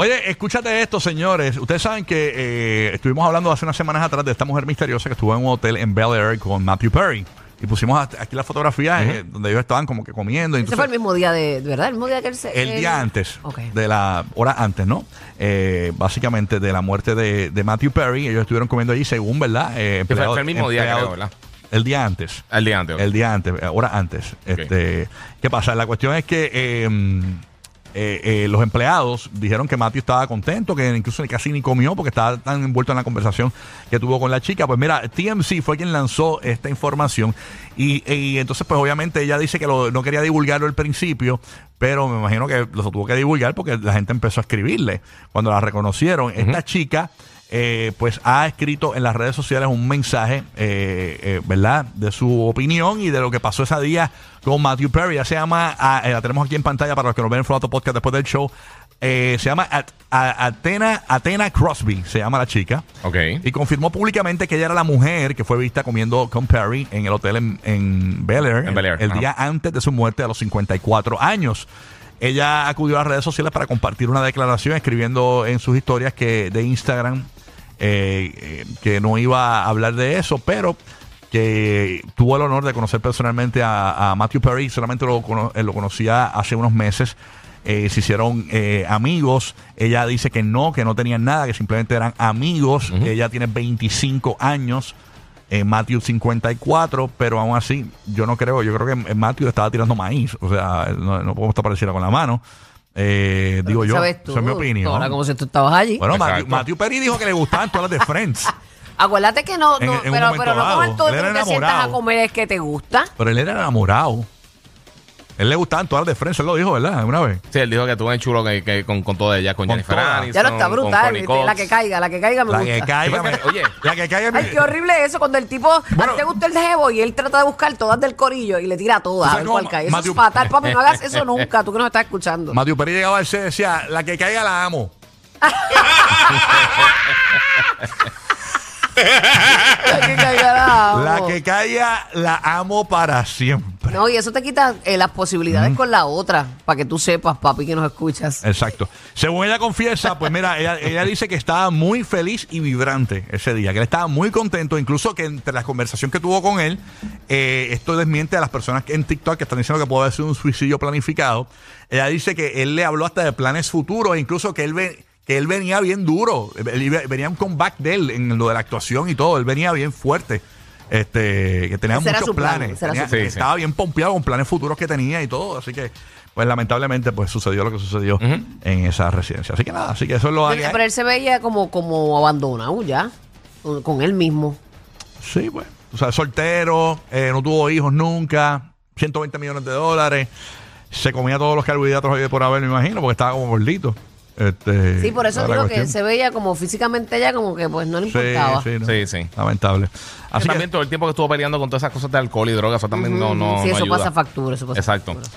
Oye, escúchate esto, señores. Ustedes saben que eh, estuvimos hablando hace unas semanas atrás de esta mujer misteriosa que estuvo en un hotel en Bel Air con Matthew Perry. Y pusimos aquí la fotografía eh, donde ellos estaban como que comiendo. Ese entonces- fue el mismo día de, ¿de verdad? El mismo día que él se... el día antes, Ok. de la hora antes, ¿no? Eh, básicamente de la muerte de, de Matthew Perry. Ellos estuvieron comiendo allí según, ¿verdad? Eh, fue- fue el mismo día, creo, ¿verdad? El día antes. El día antes. ok. El día antes, eh, hora antes. Este, ¿Qué pasa? La cuestión es que eh, eh, los empleados dijeron que Matthew estaba contento, que incluso casi ni comió porque estaba tan envuelto en la conversación que tuvo con la chica. Pues mira, TMC fue quien lanzó esta información y, y entonces pues obviamente ella dice que lo- no quería divulgarlo al principio, pero me imagino que lo tuvo que divulgar porque la gente empezó a escribirle cuando la reconocieron. Esta chica eh, pues ha escrito en las redes sociales un mensaje, eh, eh, ¿verdad? De su opinión y de lo que pasó ese día con Matthew Perry. Ya se llama, ah, la tenemos aquí en pantalla para los que nos ven en formato podcast después del show. Se llama At- A- Atena, Atena Crosby, se llama la chica. Ok. Y confirmó públicamente que ella era la mujer que fue vista comiendo con Perry en el hotel en, en Bel Air, En Bel Air, el, día antes de su muerte a los 54 años. Ella acudió a las redes sociales para compartir una declaración escribiendo en sus historias que de Instagram eh, eh, que no iba a hablar de eso, pero que tuvo el honor de conocer personalmente a, a Matthew Perry, solamente lo, cono- eh, lo conocía hace unos meses. Eh, se hicieron eh, amigos. Ella dice que no, que no tenían nada, que simplemente eran amigos. Ella tiene 25 años. eh, Matthew 54, pero aún así, yo no creo, yo creo que Matthew estaba tirando maíz, o sea, no, no podemos cielo con la mano. Eh, digo yo, ¿Sabes tú? esa es mi opinión. Ahora como si tú estabas allí. Bueno, Matthew, Perry dijo que le gustaban todas las de Friends, Acuérdate que no, no en un pero, momento pero no dado, con todo él era tú te sientas a enamorado. comer es que te gusta. pero él era enamorado. Él le gustaban todas las de Friends, él lo dijo, ¿verdad? Una vez. Sí, él dijo que tuvo en chulo que, que con, con todo ella, con, Con Jennifer todas. Aniston. Ya no está brutal. ¿viste? La que caiga, la que caiga me La gusta. que caiga, me- Oye. la que caiga me- Ay, qué horrible eso cuando el tipo a ti Bueno. te gusta el jevo y él trata de buscar todas del corillo y le tira todas ¿Tú a sabes ver cómo cuál cae. Eso Matthew- es fatal, papi. No hagas eso nunca, tú que nos estás escuchando. Matthew Perry llegaba al y decía, la que caiga la amo. La que caiga la amo. La que caiga la amo para siempre. No, y eso te quita eh, las posibilidades con la otra, para que tú sepas, papi, que nos escuchas. Exacto. Según ella confiesa, pues mira, ella, ella dice que estaba muy feliz y vibrante ese día, que él estaba muy contento, incluso que entre la conversación que tuvo con él, eh, esto desmiente a las personas que en TikTok que están diciendo que puede ser un suicidio planificado. Ella dice que él le habló hasta de planes futuros, e incluso que él ve que él venía bien duro, venía un comeback de él en lo de la actuación y todo, él venía bien fuerte. Este, que tenía muchos su planes. Tenía- sí. estaba bien pompeado con planes futuros que tenía y todo. Así que, pues lamentablemente, pues sucedió lo que sucedió en esa residencia. Así que nada, así que eso es lo Pero, pero él se veía como, como abandonado ya, con, con él mismo. Sí, pues. O sea, soltero, eh, no tuvo hijos nunca, 120 millones de dólares. Se comía todos los carbohidratos hoy por haber, me imagino, porque estaba como gordito. Este, Sí, por eso digo que se veía como físicamente ya como que pues no le importaba. sí, no. Sí, sí. Lamentable. Así que, también todo el tiempo que estuvo peleando con todas esas cosas de alcohol y drogas, eso también no, no, sí, no eso ayuda. pasa factura, eso pasa Exacto. factura.